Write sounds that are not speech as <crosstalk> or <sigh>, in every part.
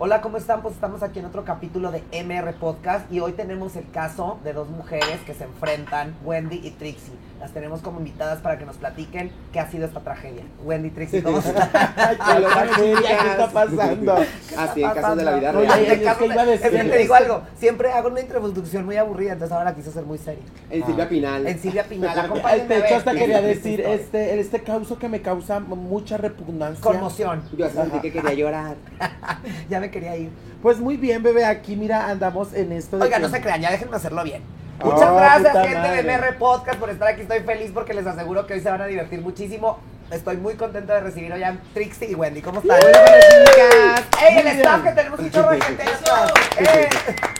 Hola, ¿cómo están? Pues estamos aquí en otro capítulo de MR Podcast y hoy tenemos el caso de dos mujeres que se enfrentan, Wendy y Trixie. Las tenemos como invitadas para que nos platiquen qué ha sido esta tragedia. Wendy, Trixie, ¿cómo <laughs> están? ¿Qué está pasando? Así, en casos de la vida Oye, real. es que iba a decir- te digo algo, siempre hago una introducción muy aburrida, entonces ahora la quise hacer muy seria. En Silvia Pinal. En Silvia Pinal, De hecho, hasta quería decir, este, este causo que me causa mucha repugnancia. Conmoción. Yo sentí que quería llorar. <laughs> Ya me quería ir. Pues muy bien, bebé, aquí mira, andamos en esto de Oiga, que- no se crean, ya déjenme hacerlo bien. Oh, Muchas gracias, gente de madre. MR Podcast, por estar aquí. Estoy feliz porque les aseguro que hoy se van a divertir muchísimo. Estoy muy contento de recibir hoy a Trixie y Wendy. ¿Cómo están? Hola, buenas chicas. ¡Ey, el staff que tenemos un chorro de gente. <laughs>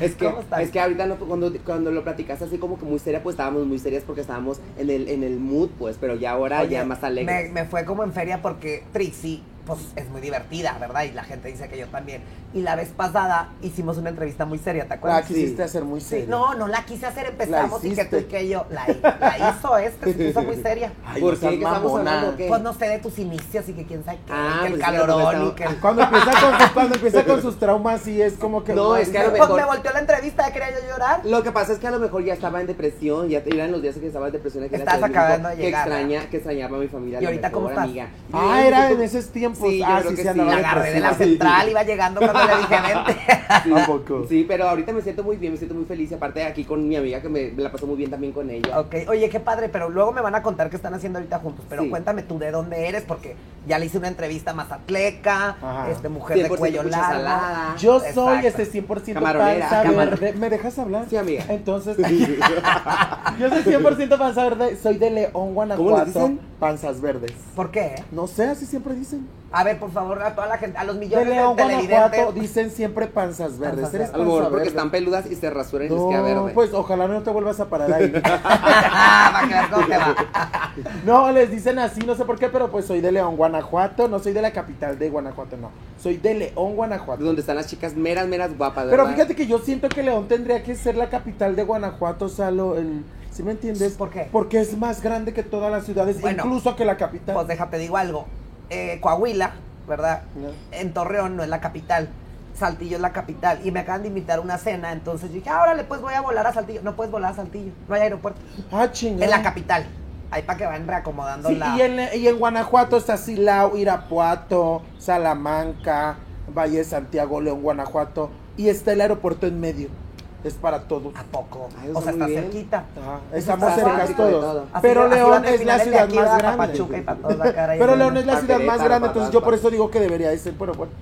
Es que, es que ahorita no, cuando, cuando lo platicaste así como que muy seria, pues estábamos muy serias porque estábamos en el, en el mood, pues, pero ya ahora Oye, ya más alegres. Me, me fue como en feria porque Trixie, pues es muy divertida, ¿verdad? Y la gente dice que yo también. Y la vez pasada hicimos una entrevista muy seria, ¿te La acuerdas? quisiste Sí. hacer muy Sí, seria. no, no la quise hacer, empezamos La y que tú y que yo. La, la hizo esta, se puso muy seria. <laughs> Ay, ¿Por qué? seas ¿Qué estamos hablando? ¿Qué? Pues no sé de tus inicios y que quién sabe qué, Ah, que el pues es que calorón y que... <laughs> Cuando empieza, con sus, cuando empieza con sus traumas, sí es como que. No, es que a lo Pues mejor- me volteó la entrevista, quería yo llorar. Lo que pasa es que a lo mejor ya estaba en depresión, ya eran los días que estaba en depresión la Estás acabando de llegar, Que extraña, que extrañaba a mi familia. ¿Y ahorita cómo mejor, estás? amiga. Ah, era ¿tú- en esos tiempos. Sí, yo ah, creo sí, que sí, La agarré de la central, iba llegando cuando le dije vente. <laughs> Sí, ¿A poco? Sí, pero ahorita me siento muy bien, me siento muy feliz. Aparte aquí con mi amiga que me, la pasó muy bien también con ella. Ok, oye, qué padre, pero luego me van a contar qué están haciendo ahorita juntos. Pero Sí. cuéntame tú de dónde eres, porque ya le hice una entrevista a Mazatleca, Ajá. este, mujer de 100% cuello largo. salada. Yo soy Exacto. este 100% Camaronera, panza camar- verde. ¿Me dejas hablar? Sí, amiga. Entonces, <laughs> <laughs> yo soy 100% panza verde. Soy de León, ¿Cómo les Guanajuato. dicen? Panzas verdes. ¿Por qué? No sé, así siempre dicen. A ver, por favor, a toda la gente, a los De millones de, León, Guanajuato televidentes. dicen siempre panzas verdes. Panzas ¿Eres verdes. A lo mejor panza porque verde? están peludas y se rasuran y les No, queda verde. pues ojalá no te vuelvas a parar ahí. <laughs> <laughs> <laughs> No, les dicen así, no sé por qué, pero pues soy de León, Guanajuato. No soy de la capital de Guanajuato, no. Soy de León, Guanajuato. Donde están las chicas meras, meras guapas, Pero fíjate que yo siento que León tendría que ser la capital de Guanajuato, o sea, lo- el, ¿sí me entiendes? ¿Por qué? Porque es más grande que todas las ciudades, Bueno, incluso que la capital. Pues déjate digo algo. Eh, Coahuila, ¿verdad? No. En Torreón no es la capital. Saltillo es la capital. Y me acaban de invitar a una cena. Entonces yo dije, ahora le pues voy a volar a Saltillo. No puedes volar a Saltillo. No hay aeropuerto. Ah, chingada. En la capital. Ahí para que vayan reacomodando Sí, la. y, en, y en Guanajuato está Silao, Irapuato, Salamanca, Valle de Santiago, León, Guanajuato. Y está el aeropuerto en medio. Es para todos. ¿A poco? Ay, eso o sea, está bien. cerquita. Ajá, estamos está cerca todos. Pero León es la ciudad más grande. Pachuca y para toda la cara y Pero León es la ciudad más grande, entonces yo por eso digo que debería de ser, pero bueno.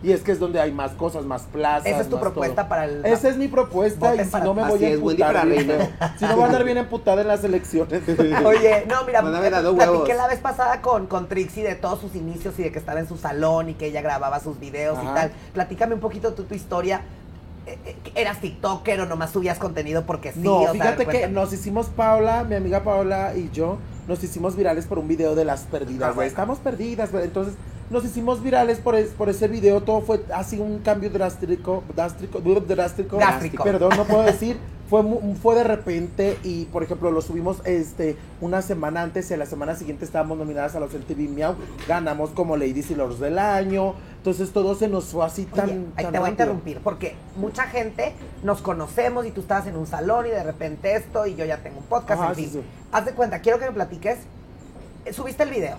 Y es que es donde hay más cosas, más plazas. Esa es tu propuesta todo. para el. Esa es mi propuesta y si no me voy a emputar bien. Si no voy a andar bien emputada en las elecciones. <laughs> Oye, no, mira, No me había dado platiqué la vez pasada con, con Trixie de todos sus inicios y de que estaba en su salón y que ella grababa sus videos y tal. Platícame un poquito tú tu historia. ¿Eras TikToker o nomás subías contenido porque sí? no, O sea, fíjate que nos hicimos Paula, mi amiga Paula y yo, nos hicimos virales por un video de las perdidas. Estamos perdidas, entonces nos hicimos virales por, es- por ese video. Todo fue así un cambio drástico, drástico, drástico. Gástrico. Perdón, no puedo decir. Fue, fue de repente y, por ejemplo, lo subimos este una semana antes y a la semana siguiente estábamos nominadas a los MTV Miau. Ganamos como Ladies y Lords del año. Entonces todo se nos fue así tan. Oye, ahí tan te voy a interrumpir, porque mucha gente nos conocemos y tú estabas en un salón y de repente esto y yo ya tengo un podcast, Ajá, en sí, fin. sí. Haz de cuenta, quiero que me platiques. eh, Subiste el video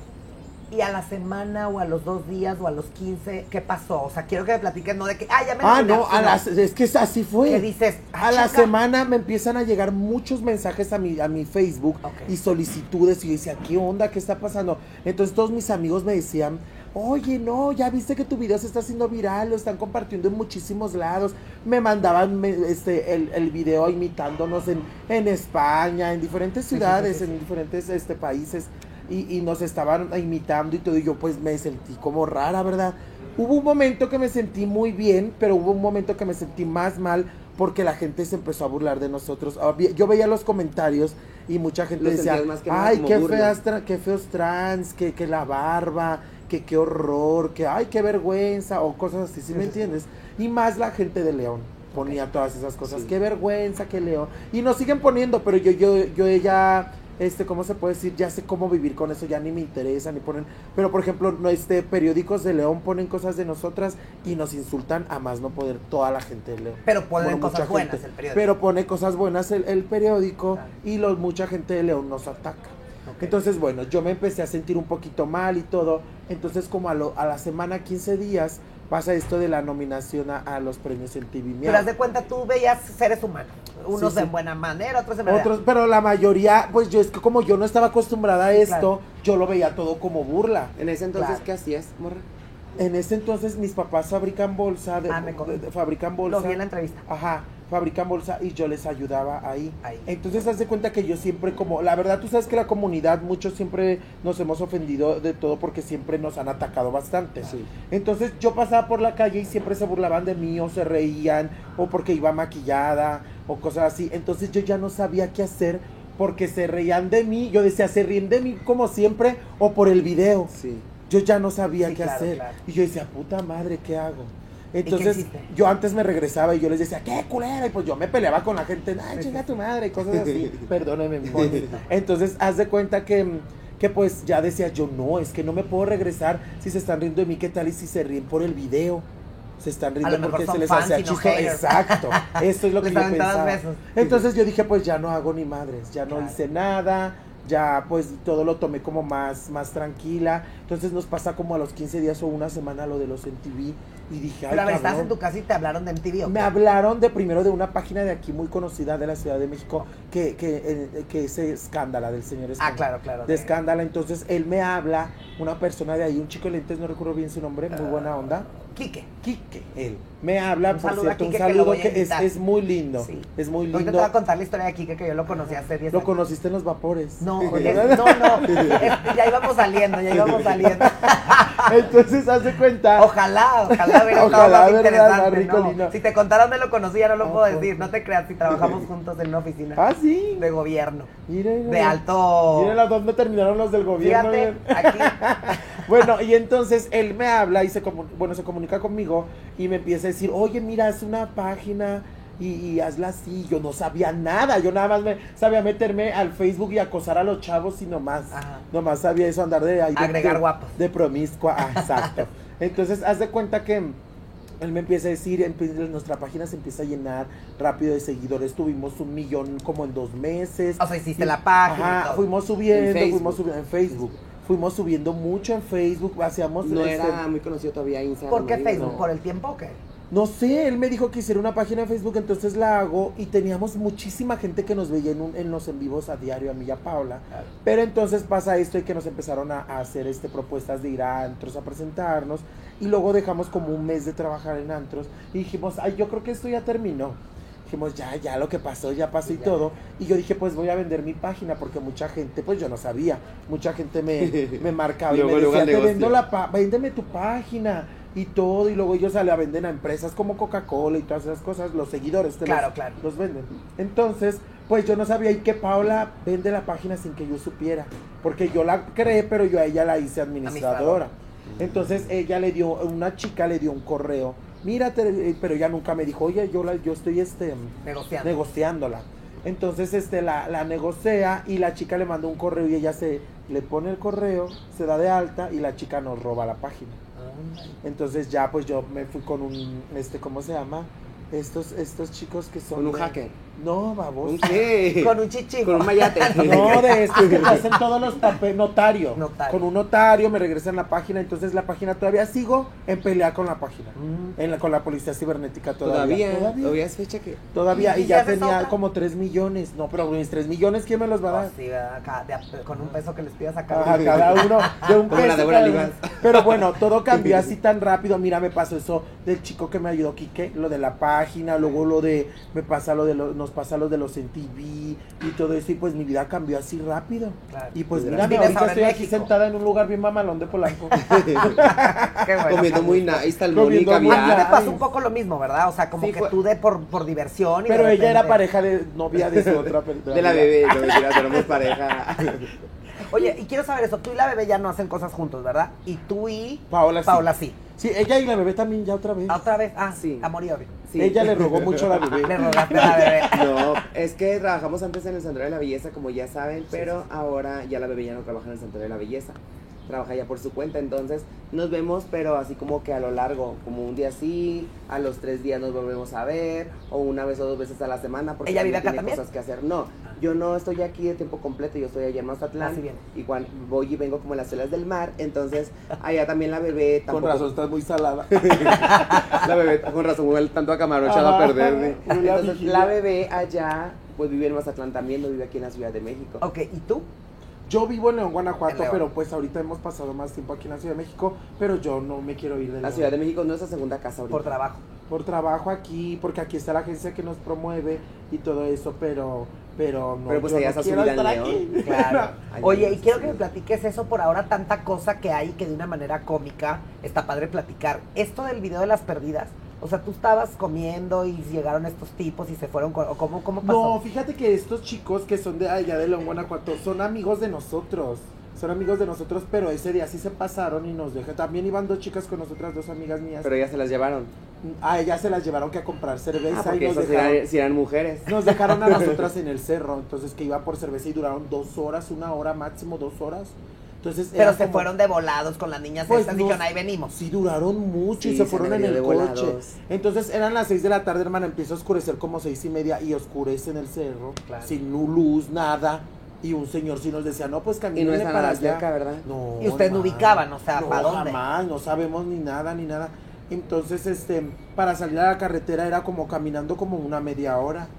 y a la semana o a los dos días o a los 15, ¿qué pasó? O sea, quiero que me platiques, no de que, ah, ya me Ah, nominaron", no, a las, es que así fue. que dices, ah, A la semana me empiezan a llegar muchos mensajes a mi, a mi Facebook Ok. y solicitudes y yo decía, ¿qué onda? ¿Qué está pasando? Entonces todos mis amigos me decían, oye, no, ya viste que tu video se está haciendo viral, lo están compartiendo en muchísimos lados. Me mandaban me- este, el, el video imitándonos en, en España, en diferentes ciudades, sí, sí, sí. en diferentes este, países y, y nos estaban imitando y todo. Y yo pues me sentí como rara, ¿verdad? Hubo un momento que me sentí muy bien, pero hubo un momento que me sentí más mal porque la gente se empezó a burlar de nosotros. Yo veía los comentarios y mucha gente decía, más que ay, qué, burla". feas tra- qué feos trans, que, que la barba, que qué horror, que ay, qué vergüenza, o cosas así, ¿sí me entiendes? Y más la gente de León ponía todas esas cosas, Sí. qué vergüenza, qué León. Y nos siguen poniendo, pero yo, yo, yo ya este, ¿cómo se puede decir? Ya sé cómo vivir con eso, ya ni me interesa, ni ponen, pero por ejemplo, no, este, periódicos de León ponen cosas de nosotras y nos insultan a más no poder toda la gente de León. Pero ponen Bueno, cosas buenas gente. el periódico. Pero pone cosas buenas el, el periódico Claro. y los, mucha gente de León nos ataca. Entonces, bueno, yo me empecé a sentir un poquito mal y todo. Entonces, como a, lo- a la semana, 15 días, pasa esto de la nominación a, a los premios en TV Pero haz de cuenta, tú veías seres humanos. Unos Sí, sí. en buena manera, otros en mala. Otros, pero la mayoría, pues yo es que como yo no estaba acostumbrada a esto, claro. yo lo veía todo como burla. En ese entonces, Claro. ¿qué hacías, morra? En ese entonces mis papás fabrican bolsa, de, Ah, me de- fabrican bolsa. Lo vi en la entrevista. Ajá, fabrican bolsa y yo les ayudaba ahí. Ahí. Entonces haz de cuenta que yo siempre como, la verdad tú sabes que la comunidad muchos siempre nos hemos ofendido de todo porque siempre nos han atacado bastante. Sí. Entonces yo pasaba por la calle y siempre se burlaban de mí o se reían o porque iba maquillada o cosas así. Entonces yo ya no sabía qué hacer porque se reían de mí. Yo decía, se ríen de mí como siempre o por el video. Sí. Yo ya no sabía Sí, qué claro, hacer. claro. Y yo decía, puta madre, ¿qué hago? Entonces, yo antes me regresaba y yo les decía, ¿qué culera? Y pues yo me peleaba con la gente, ay, chinga tu madre, y cosas así. <laughs> Perdóneme. <laughs> Entonces, haz de cuenta que, que pues ya decía yo, no, es que no me puedo regresar si se están riendo de mí, ¿qué tal? Y si se ríen por el video. Se están riendo porque se les hace chistoso. Exacto. <laughs> Eso es lo que yo pensaba. besos. Entonces yo dije, pues ya no hago ni madres, ya no Claro. hice nada, ya pues todo lo tomé como más, más tranquila. Entonces nos pasa como a los 15 días o una semana lo de los MTV y dije, ay, Pero a ver, estás en tu casa y te hablaron de MTV. ¿o Me hablaron de primero de una página de aquí muy conocida de la Ciudad de México que, que, que es Escándala, del señor Ah, Escándala. claro, claro. De Escándala, entonces él me habla, una persona de ahí, un chico de lentes, no recuerdo bien su nombre, muy buena onda. Quique. Quique, él. Me habla, Un por a cierto, un que lo saludo a que, es, es muy lindo. Sí. Es muy Ahorita te lindo. voy a contar la historia de Quique que yo lo conocí hace 10 Lo años. conociste en los vapores. No, <laughs> no, no. es- ya íbamos saliendo, ya íbamos saliendo. <laughs> Entonces, haz de cuenta. Ojalá, ojalá hubiera estado Ojalá, más interesante. Rico, no. lindo. Si te contara dónde lo conocí, ya no lo Ah, puedo decir. No te creas si trabajamos <laughs> juntos en una oficina Ah, sí. de gobierno. Mira. De alto. Mira las dónde terminaron los del gobierno. Fíjate, aquí. Bueno, y entonces él me habla y se, bueno, se comunica conmigo y me empieza a decir, oye, mira, haz una página y, y hazla así. Yo no sabía nada, yo nada más me sabía meterme al Facebook y acosar a los chavos y nomás. Ajá. Nomás sabía eso, andar de ahí. de- Agregar de, guapos. De promiscua, ah, exacto. <laughs> Entonces, haz de cuenta que él me empieza a decir, nuestra página se empieza a llenar rápido de seguidores. Tuvimos un millón como en dos meses. O sea, hiciste Y- la página. Ajá, todo. fuimos subiendo, fuimos subiendo en Facebook. Fuimos subiendo mucho en Facebook, hacíamos No este, era muy conocido todavía Instagram. ¿Por qué Facebook? ¿no? ¿Por el tiempo o qué? No sé, él me dijo que hiciera una página en Facebook, entonces la hago y teníamos muchísima gente que nos veía en, un- en los en vivos a diario, a mí y a Paula. Claro. Pero entonces pasa esto y que nos empezaron a, a hacer este propuestas de ir a antros a presentarnos y luego dejamos como un mes de trabajar en antros y dijimos, ay, yo creo que esto ya terminó. Dijimos, ya, ya lo que pasó, ya pasó y Ya. todo. Y yo dije, pues voy a vender mi página porque mucha gente, pues yo no sabía, mucha gente me, me marcaba y <laughs> me decía, te negocio". vendo la pa- véndeme tu página y todo. Y luego ellos la venden a empresas como Coca-Cola y todas esas cosas, los seguidores te Claro, los, claro. los venden. Entonces, pues yo no sabía y que Paula vende la página sin que yo supiera. Porque yo la creé, pero yo a ella la hice administradora. Entonces ella le dio, una chica le dio un correo. Mírate, pero ella nunca me dijo, oye, yo la, yo estoy este Negociando. negociándola. Entonces este la, la negocia y la chica le manda un correo y ella se le pone el correo, se da de alta y la chica nos roba la página. Entonces ya pues yo me fui con un este ¿cómo se llama? Estos estos chicos que son Con un de- hacker. No, babos. ¿Un qué? Con un chichi. Con un mayate. <laughs> No, de estos que <laughs> hacen todos los papeles, notario. Notario. Con un notario me regresan la página, entonces la página todavía sigo en pelea con la página. Mm. En la, con la policía cibernética todavía. Todavía. Todavía. Todavía es fecha que. Todavía, ¿Y y ya tenía otra? como 3 millones. No, pero mis 3 millones, ¿quién me los va a Oh, dar? sí, de a- con un peso que les pidas a cada A cada uno de un <laughs> Como la peso Olivas. uno. Pero bueno, todo cambió así tan rápido. Mira, me pasó eso del chico que me ayudó, Quique, lo de la página, luego lo de, me pasa lo de los, nos pasa lo de los en TV y todo eso. Y pues mi vida cambió así rápido. Claro. Y pues Vives mira, ahorita estoy aquí México. sentada en un lugar bien mamalón de Polanco. <laughs> Qué bueno. Comiendo muy nice, y Comiendo muy A mí me caviar. pasó un poco lo mismo, ¿verdad? O sea, como Sí, que fue- tú de por, por diversión. Y Pero de ella era pareja de novia de su otra persona. De la bebé, no <laughs> mentira, tenemos pareja. Oye, y quiero saber eso. Tú y la bebé ya no hacen cosas juntos, ¿verdad? Y tú y Paola sí. Paola sí. Sí, ella y la bebé también ya otra vez. Ah, Otra vez, ah, Sí. sí, amor y odio. Sí. Ella le rogó mucho a la <laughs> Le bebé. rogaste a la bebé. <laughs> No, es que trabajamos antes en el Santuario de la Belleza, como ya saben, pero ahora ya la bebé ya no trabaja en el Santuario de la Belleza. Trabaja ya por su cuenta, entonces nos vemos, pero así como que a lo largo, como un día sí, a los tres días nos volvemos a ver, o una vez o dos veces a la semana, porque ¿Ella vive acá tiene también? cosas que hacer. No, yo no estoy aquí de tiempo completo, yo estoy allá en Mazatlán. Así bien. Igual voy y vengo como en las olas del mar, entonces allá también la bebé Con razón, estás muy salada. <laughs> la bebé, con razón, tanto a camarón echado a perder. Entonces, vigilia. la bebé allá, pues vive en Mazatlán también, no vive aquí en la Ciudad de México. Ok, ¿y tú? Yo vivo en León, Guanajuato, León. pero pues ahorita hemos pasado más tiempo aquí en la Ciudad de México, pero yo no me quiero ir de La León. Ciudad de México no es la segunda casa ahorita. Por trabajo. Por trabajo aquí, porque aquí está la agencia que nos promueve y todo eso, pero pero no. Pero pues yo allá no está su quiero vida en estar León. aquí. <laughs> Claro. <laughs> Oye, y quiero que me platiques eso por ahora, tanta cosa que hay que de una manera cómica está padre platicar. Esto del video de las perdidas, o sea, tú estabas comiendo y llegaron estos tipos y se fueron, con- o ¿cómo, cómo pasó? No, fíjate que estos chicos que son de allá de León, Guanajuato, son amigos de nosotros. Son amigos de nosotros, pero ese día sí se pasaron y nos dejaron. También iban dos chicas con nosotras, dos amigas mías. Pero ya se las llevaron. A ellas se las llevaron que a comprar cerveza Ah, y porque nos dejaron. eran, sí eran mujeres. Nos dejaron a nosotras <laughs> en el cerro, entonces que iba por cerveza y duraron dos horas, una hora máximo, dos horas. Entonces Pero se como- fueron de volados con las niñas Pues estas, no- dijeron, ahí venimos. Sí, duraron mucho y Sí, se se fueron en el coche. volados. Entonces eran las seis de la tarde, hermana, empieza a oscurecer como seis y media y oscurece en el cerro, Claro. sin luz, nada. Y un señor sí nos decía, no, pues Y no caminen a para allá. cerca, ¿verdad? No, Y ustedes no ubicaban, o sea, no, ¿pa' dónde? jamás, no sabemos ni nada, ni nada. Entonces, este, para salir a la carretera era como caminando como una media hora.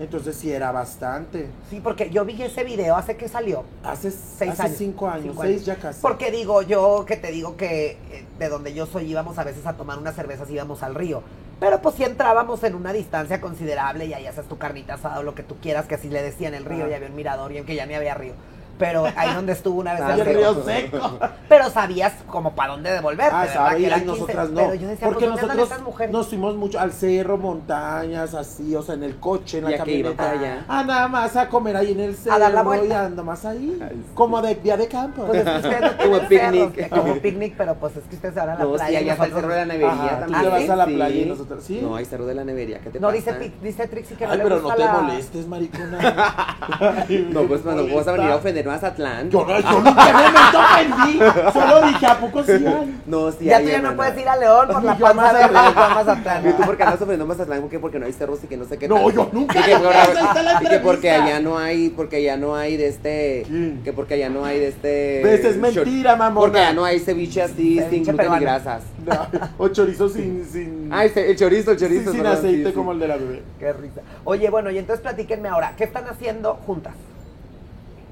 Entonces sí era bastante. Sí, porque yo vi ese video hace que salió. Hace, Seis hace años. cinco años, Cinco seis años. ya casi. Porque digo, yo que te digo que eh, de donde yo soy íbamos a veces a tomar unas cervezas, íbamos al río. Pero pues sí entrábamos en una distancia considerable y ahí haces tu carnita asada o lo que tú quieras, que así le decían el río y había un mirador y aunque ya ni había río. Pero ahí donde estuvo una vez Ah, el río. seco. <laughs> Pero sabías como para dónde devolverte, Ah, eran nosotras 15. no. Pero yo decía, porque pues, ¿dónde andan nosotros nos fuimos mucho al cerro, montañas, así, o sea, en el coche, en la ¿Y a camioneta. allá? Ah, nada más a comer ahí en el cerro. dar la vuelta. Y ando más ahí. Ay, sí. Como de día de campo. Pues es que ustedes no <laughs> Como cerros, picnic. que como picnic, pero pues es que ustedes se van a la No, playa. sí, y allá está el cerro de la nevería Ajá, tú también. te vas a la Sí. playa y nosotros- ¿sí? No, hay cerro de la nevería, ¿qué te No, pasa? dice, Pic- dice Trixie que no Ay, le pero no te molestes, maricona. <laughs> No, pues cuando me vas a venir a ofender Mazatlán. Yo, no- yo nunca me <laughs> meto ofendí. Solo dije, ¿a poco sí hay? No, sí, Ya hay, tú ya no puedes ir a León por la panza de Juan Mazatlán. ¿Y tú por qué andas ofendiendo Mazatlán? ¿Por qué? Porque no hay cerros y que no sé qué No, tal. yo nunca Y que, por- y porque allá no hay, porque allá no hay de este, ¿Quién? que porque allá no hay de este. Ves, es mentira, mamona. Porque allá no hay ceviche así, Ceviche sin gluten peruano. y grasas. No, o chorizo sin. sin <laughs> Ay, el chorizo, el sin, chorizo. sin sí, aceite sí. como el de la bebé. Qué risa. Oye, bueno, y entonces platíquenme ahora, ¿qué están haciendo juntas?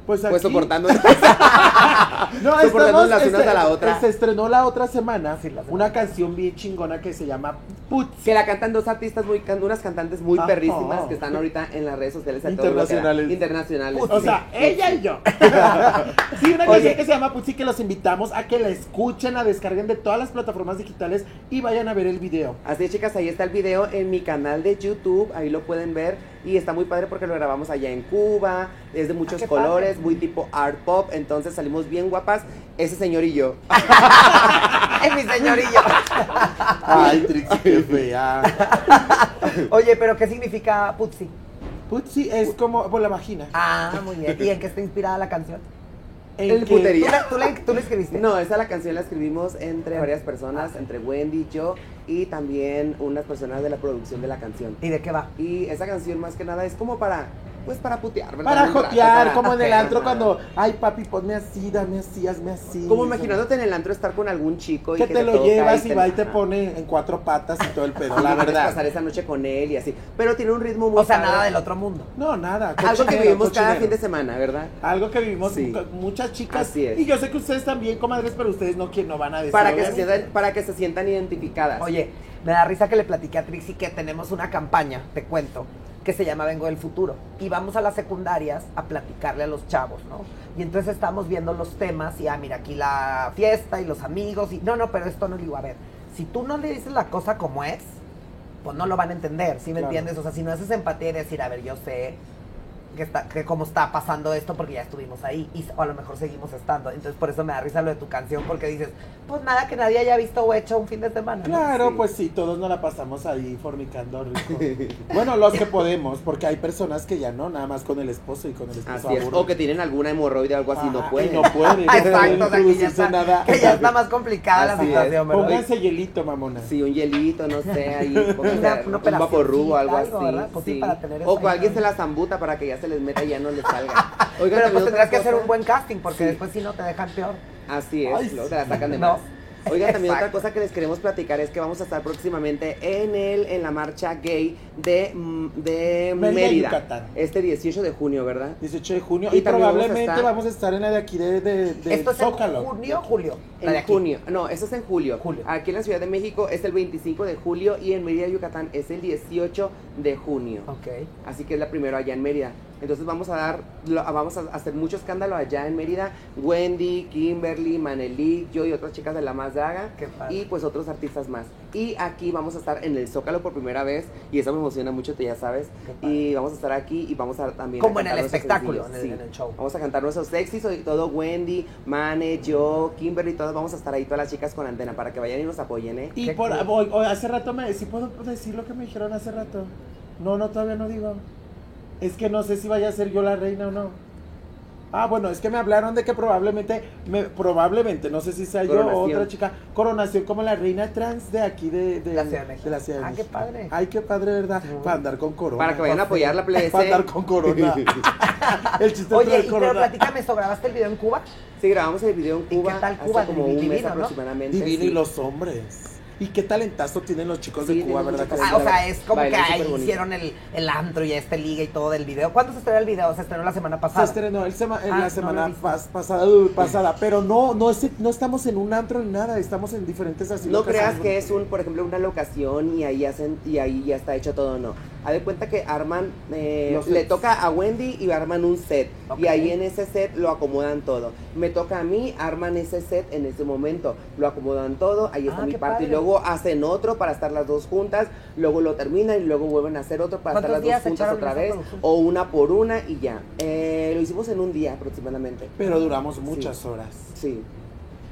Pues aquí. Pues soportando. <laughs> No, <laughs> soportando estamos, las unas a la otra. Se estrenó la otra semana Sí, la semana. una canción bien chingona que se llama Putz. que la cantan dos artistas muy, unas cantantes muy Ajá. perrísimas que están ahorita en las redes sociales a todo. Internacionales. Internacionales. O sea, ella y yo. <laughs> sí, una Oye. canción que se llama Putz y que los invitamos a que la escuchen, la descarguen de todas las plataformas digitales y vayan a ver el video. Así es, chicas, ahí está el video en mi canal de YouTube, ahí lo pueden ver y está muy padre porque lo grabamos allá en Cuba, es de muchos Ah, colores, padre. muy tipo art pop, entonces salimos bien guapas, ese señor y yo. <laughs> Es mi señorillo. Ay, Trixie, qué fea. <laughs> Oye, pero ¿qué significa Putzi? Putzi es como por la vagina. Ah, muy bien. ¿Y en qué está inspirada la canción? En el que- puterío. ¿Tú la, tú la- tú la escribiste? No, esa la canción la escribimos entre varias personas, entre Wendy, yo y también unas personas de la producción de la canción. ¿Y de qué va? Y esa canción más que nada es como para, pues para putear, ¿verdad? Para jotear, como en el antro cuando, ay papi, ponme así, dame así, hazme así. Como imaginándote en el antro estar con algún chico y que que, te lo llevas y va y te pone en cuatro patas y todo el pedo, <laughs> la verdad. pasar esa noche con él y así. Pero tiene un ritmo muy O sea, padre. nada del otro mundo. No, nada. Algo que cochinero, vivimos cada fin de semana, ¿verdad? Algo que vivimos Sí. muchas chicas. Así es. Y yo sé que ustedes también, comadres, pero ustedes no, que no van a decir. Para que, se sientan, para que se sientan identificadas. Oye, me da risa que le platiqué a Trixie que tenemos una campaña, te cuento, que se llama Vengo del Futuro. Y vamos a las secundarias a platicarle a los chavos, ¿no? Y entonces estamos viendo los temas y, ah, mira, aquí la fiesta y los amigos y, no, no, pero esto no le digo, a ver, si tú no le dices la cosa como es, pues no lo van a entender, ¿sí me Claro. entiendes? O sea, si no haces empatía y decir, a ver, yo sé que, está, que cómo está pasando esto porque ya estuvimos ahí y, o a lo mejor seguimos estando. Entonces por eso me da risa lo de tu canción porque dices, pues nada que nadie haya visto o hecho un fin de semana. ¿no? Claro, Sí. pues sí, todos nos la pasamos ahí fornicando rico. <laughs> bueno, los que podemos, porque hay personas que ya no, nada más con el esposo y con el esposo Así es. O que tienen alguna hemorroide o algo así, no Ajá, pueden. No pueden, <laughs> no Exacto, pueden o sea, que ya, está, nada. que ya está más complicada la Así es. situación. Pónganse hielito, mamona. Sí, un hielito, no sé, ahí, pónganse <laughs> Una- una un operacioncita, vaporru o algo así. algo, ¿verdad? Pues sí, para tener o alguien se la zambuta para que ya se les meta y ya no les salga. <laughs> Oigan, Pero pues tendrás que hacer un buen casting porque Sí. después si no te dejan peor. Así es, Ay, te la sacan de No. más. Oigan, también otra cosa que les queremos platicar es que vamos a estar próximamente en el en la marcha gay de, mm, de Mérida, Mérida. Yucatán. Este 18 de junio, ¿verdad? 18 de junio. Y Y, también vamos a probablemente estar- vamos a estar en la de aquí de, de, de Esto es Zócalo. en junio, julio. La de En aquí. junio, no, eso es en julio. Julio. Aquí en la Ciudad de México es el 25 de julio y en Mérida, Yucatán es el 18 de junio. Ok. Así que es la primera allá en Mérida. Entonces vamos a dar, vamos a hacer mucho escándalo allá en Mérida. Wendy, Kimberly, Manelik, yo y otras chicas de La Más padre. Y pues otros artistas más. Y aquí vamos a estar en el Zócalo por primera vez. Y eso me emociona mucho, tú ya sabes. Y vamos a estar aquí y vamos a también... Como a en el espectáculo, en el- sencillos. en el show. Vamos a cantar nuestros sexys y todo. Wendy, Mane, yo, Kimberly, todos vamos a estar ahí, todas las chicas con antena para que vayan y nos apoyen, ¿eh? Y por, cool. hoy- hoy hace rato me, ¿sí puedo decir lo que me dijeron hace rato? No, no, todavía no digo. Es que no sé si vaya a ser yo la reina o no. Ah, bueno, es que me hablaron de que probablemente, me, probablemente, no sé si sea yo o otra chica, coronación como la reina trans de aquí de, de La Ciudad de México. la Ciudad de Ah, qué padre. Ay, qué padre, ¿verdad? Sí. Para andar con corona. Para que vayan a apoyar la plebe. Para andar <laughs> con corona. <laughs> El chiste Oye, y pero platícame eso, ¿grabaste el video en Cuba? Sí, grabamos el video en ¿Y Cuba qué tal hace Cuba? como un Divino, mes ¿no? aproximadamente. Divino sí. y los hombres. Y qué talentazo tienen los chicos Sí, de Cuba, ¿verdad? Ah, o sea, es como que ahí hicieron el, el antro y este liga y todo del video. ¿Cuándo se estrenó el video? Se estrenó la semana Se pasada. estrenó el sema- en Ah, la semana pas- pasada, uh, pasada, pero no, no, es- no estamos en un antro ni nada, estamos en diferentes así No creas que es un, por ejemplo, una locación y ahí hacen y ahí ya está hecho todo, no. Haz de cuenta que arman, eh, le toca a Wendy y arman un set. Ok. Y ahí en ese set lo acomodan todo. Me toca a mí, arman ese set en ese momento. Lo acomodan todo, ahí está Ah, mi parte. Y padre. luego hacen otro para estar las dos juntas, luego lo terminan y luego vuelven a hacer otro para estar ¿Cuántos las dos juntas otra vez. O una por una y ya. Eh, lo hicimos en un día aproximadamente. Pero duramos muchas horas. Sí.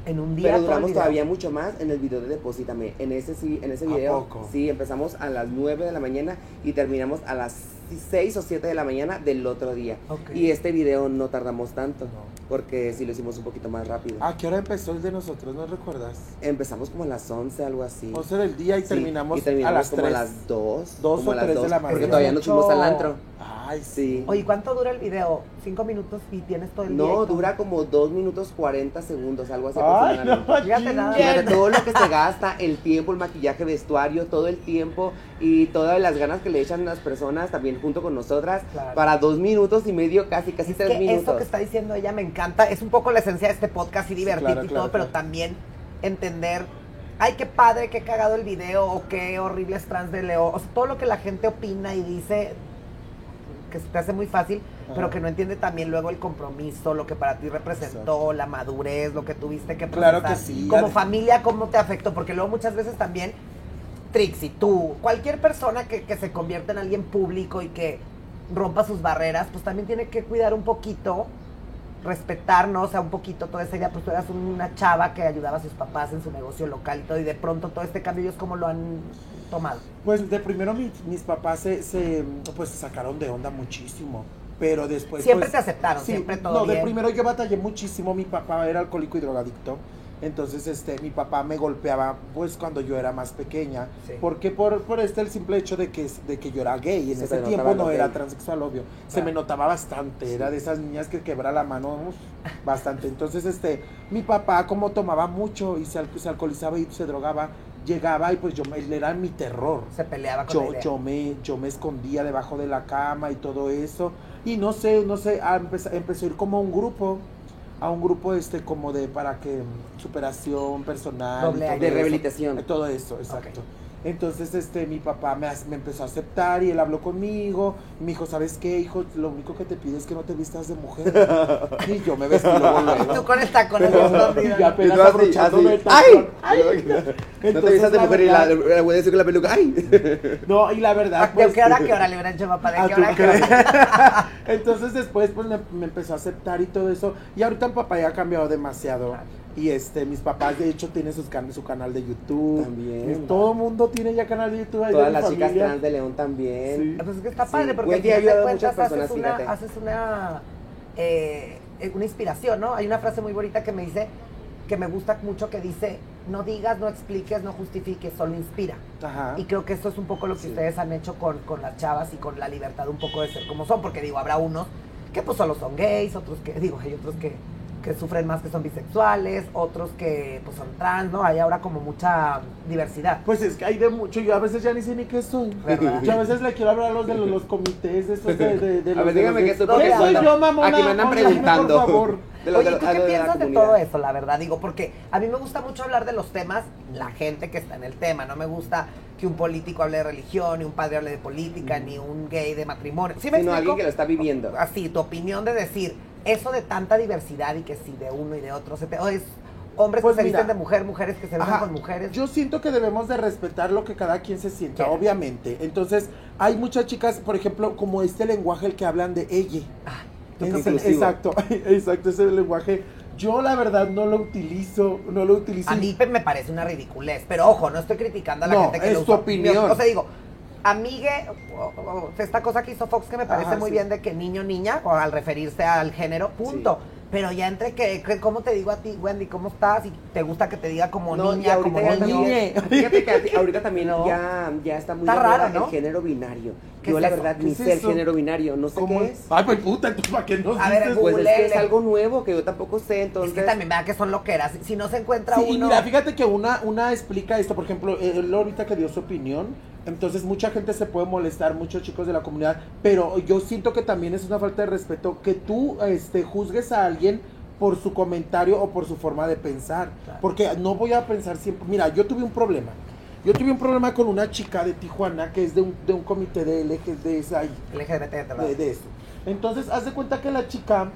En un día. Pero duramos todavía mucho más en el video de Deposítame. En ese sí, en ese ¿A video. poco? Sí, empezamos a las 9 de la mañana y terminamos a las 6 o 7 de la mañana del otro día. Ok. Y este video no tardamos tanto, No. porque sí lo hicimos un poquito más rápido. ¿A qué hora empezó el de nosotros? ¿No recuerdas? Empezamos como a las 11, algo así. 11 del día y Sí, terminamos, y terminamos a las como 3. a las 2. Dos como o a las tres de 2, la Porque mañana. todavía nos fuimos al antro. Ay, sí. Oye, ¿cuánto dura el video? ¿Cinco minutos y tienes todo el No, todo? dura como 2 minutos 40 segundos, algo así. Ay, no, Fíjate nada. Fíjate, todo lo que se gasta, el tiempo, el maquillaje, vestuario, todo el tiempo y todas las ganas que le echan las personas también junto con nosotras Claro. para dos minutos y medio, casi, casi Es tres que minutos. eso que está diciendo ella me encanta. Es un poco la esencia de este podcast y divertirte claro, y claro, todo, pero también entender. Ay, qué padre, qué cagado el video, o qué horrible es trans de Leo. O sea, todo lo que la gente opina y dice que se te hace muy fácil, pero que no entiende también luego el compromiso, lo que para ti representó, Exacto. la madurez, lo que tuviste que Claro que sí. Como familia, cómo te afectó, porque luego muchas veces también, Trixie, tú, cualquier persona que, que se convierta en alguien público y que rompa sus barreras, pues también tiene que cuidar un poquito, respetarnos, o sea, un poquito toda esa idea, pues tú eras una chava que ayudaba a sus papás en su negocio local y todo, y de pronto todo este cambio, ellos cómo lo han tomado. Pues de primero mi- mis papás se, se, pues se sacaron de onda muchísimo. Pero después. siempre pues, te aceptaron, sí, siempre todo No, de primero yo batallé muchísimo. Mi papá era alcohólico y drogadicto. Entonces, este, mi papá me golpeaba, pues, cuando yo era más pequeña. Sí. Porque por, por este el simple hecho de que, de que yo era gay. En Se ese tiempo no era gay. transexual, obvio. Se Claro. me notaba bastante. Era de esas niñas que quebra la mano uf, bastante. Entonces, este, mi papá, como tomaba mucho y se, se alcoholizaba y se drogaba, llegaba y pues yo, él era mi terror Se peleaba con la yo, idea. yo me yo me escondía debajo de la cama y todo eso y no sé no sé a empezar- empezó a ir como un grupo a un grupo este como de para que mm, superación personal Doble de rehabilitación. Eh, todo eso exacto Entonces, este, mi papá me, me empezó a aceptar y él habló conmigo. Y me dijo, ¿sabes qué, hijo? Lo único que te pido es que no te vistas de mujer. y yo me vestí luego, luego. <laughs> Tú con el tacón Y escondida. apenas abrochándome el tacón. ¡Ay! no te Entonces, vistas de mujer y la, verdad- la voy a decir con la peluca. ¡Ay! <laughs> No, y la verdad, ¿A qué, pues, qué hora, qué hora le hubieran dicho papá? ¿De ¿A qué hora, qué hora? <laughs> Entonces después pues me, me empezó a aceptar y todo eso. Y ahorita mi papá ya ha cambiado demasiado. Y este, mis papás de hecho tienen sus can- su canal de YouTube. También. Y todo el mundo tiene ya canal de YouTube. de Todas las chicas trans de León también. Sí. Pues es que está Sí, padre porque al Wendy ha final de ayudado a muchas cuentas haces una, fíjate. haces una, eh, una inspiración, ¿no? Hay una frase muy bonita que me dice, que me gusta mucho, que dice, no digas, no expliques, no justifiques, solo inspira. Ajá. Y creo que eso es un poco lo que Sí. ustedes han hecho con, con las chavas y con la libertad un poco de ser como son, porque digo, habrá unos que pues solo son gays, otros que, <laughs> digo, hay otros que, que sufren más que son bisexuales, otros que pues son trans, ¿no? Hay ahora como mucha diversidad. Pues es que hay de mucho, yo a veces ya ni sé ni qué soy. ¿Verdad? Yo a veces le quiero hablar a los de los, los comités de esos de, de, de A los ver, de dígame los qué soy, de- ¿Qué soy yo, mamona? Aquí me andan preguntando. Por favor. De los- Oye, de ¿tú los- qué de piensas de comunidad. todo eso, la verdad? Digo, porque a mí me gusta mucho hablar de los temas, la gente que está en el tema. No me gusta que un político hable de religión, ni un padre hable de política, ni un gay de matrimonio. ¿Sí me Sino explico? alguien que lo está viviendo. Así, tu opinión de decir eso de tanta diversidad y que si de uno y de otro se te... es hombres Pues que se visten de mujer, mujeres que se visten con mujeres. Yo siento que debemos de respetar lo que cada quien se sienta, obviamente. Entonces, hay muchas chicas, por ejemplo, como este lenguaje el que hablan de ella. Ah, exacto, <laughs> exacto, ese lenguaje. Yo la verdad no lo utilizo, no lo utilizo. A mí me parece una ridiculez, pero ojo, no estoy criticando a la No, gente que es lo tu usa. opinión. O sea, digo, amigue, o- o- esta cosa que hizo Fox que me parece Ajá, muy sí. bien de que niño, niña, o al referirse al género, punto. Pero ya entre que, que- ¿cómo te digo a ti, Wendy? ¿Cómo estás? Y te gusta que te diga como No, niña, ahorita como también, <laughs> fíjate que ahorita también No. ya, ya está muy Está raro, ¿no? el género binario. ¿Qué Yo es la verdad ¿Qué ni es sé el género binario, no sé ¿Cómo qué es? Ay, pues puta, entonces ¿para qué nos A ver, dices? Pues es que es algo nuevo que yo tampoco sé, entonces. Es que también vea que son loqueras. Si no se encuentra Sí, uno. y mira, fíjate que una, una explica esto, por ejemplo, él ahorita que dio su opinión, entonces mucha gente se puede molestar, muchos chicos de la comunidad, pero yo siento que también es una falta de respeto que tú este, juzgues a alguien por su comentario o por su forma de pensar, Claro. porque no voy a pensar siempre, mira, yo tuve un problema, yo tuve un problema con una chica de Tijuana que es de un, de un comité de LG, de esa, LGBT, de eso. Entonces, haz de cuenta que la chica,